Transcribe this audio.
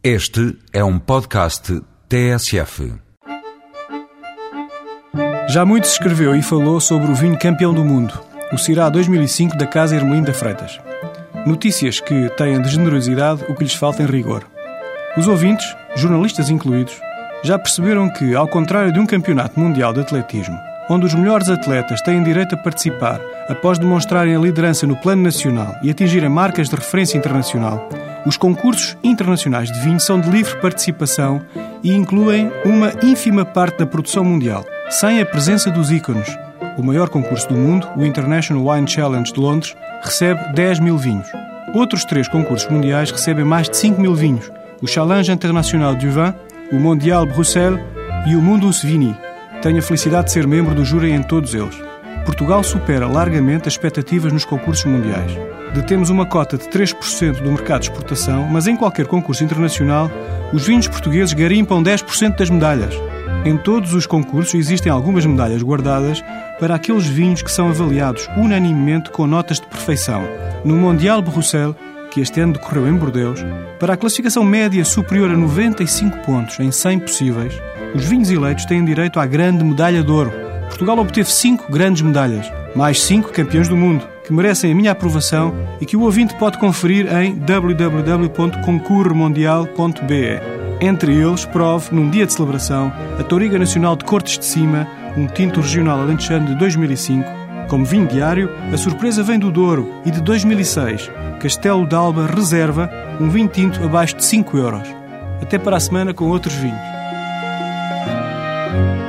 Este é um podcast TSF. Já muito se escreveu e falou sobre o vinho campeão do mundo, o Cirá 2005 da Casa Hermelinda Freitas. Notícias que têm de generosidade o que lhes falta em rigor. Os ouvintes, jornalistas incluídos, já perceberam que, ao contrário de um campeonato mundial de atletismo, onde os melhores atletas têm direito a participar após demonstrarem a liderança no plano nacional e atingirem marcas de referência internacional, os concursos internacionais de vinho são de livre participação e incluem uma ínfima parte da produção mundial, sem a presença dos ícones. O maior concurso do mundo, o International Wine Challenge de Londres, recebe 10 mil vinhos. Outros três concursos mundiais recebem mais de 5 mil vinhos: o Challenge International du Vin, o Mondial Bruxelles e o Mundus Vini. Tenho a felicidade de ser membro do júri em todos eles. Portugal supera largamente as expectativas nos concursos mundiais. Detemos uma cota de 3% do mercado de exportação, mas em qualquer concurso internacional, os vinhos portugueses garimpam 10% das medalhas. Em todos os concursos existem algumas medalhas guardadas para aqueles vinhos que são avaliados unanimemente com notas de perfeição. No Mondial Bruxelles, que este ano decorreu em Bordeaux, para a classificação média superior a 95 pontos em 100 possíveis, os vinhos eleitos têm direito à grande medalha de ouro, Portugal obteve cinco grandes medalhas, mais cinco campeões do mundo, que merecem a minha aprovação e que o ouvinte pode conferir em www.concurremondial.be. Entre eles, prove, num dia de celebração, a Toriga Nacional de Cortes de Cima, um tinto regional alentejano de 2005. Como vinho diário, a surpresa vem do Douro e de 2006, Castelo d'Alba Reserva, um vinho tinto abaixo de 5 euros. Até para a semana com outros vinhos. Música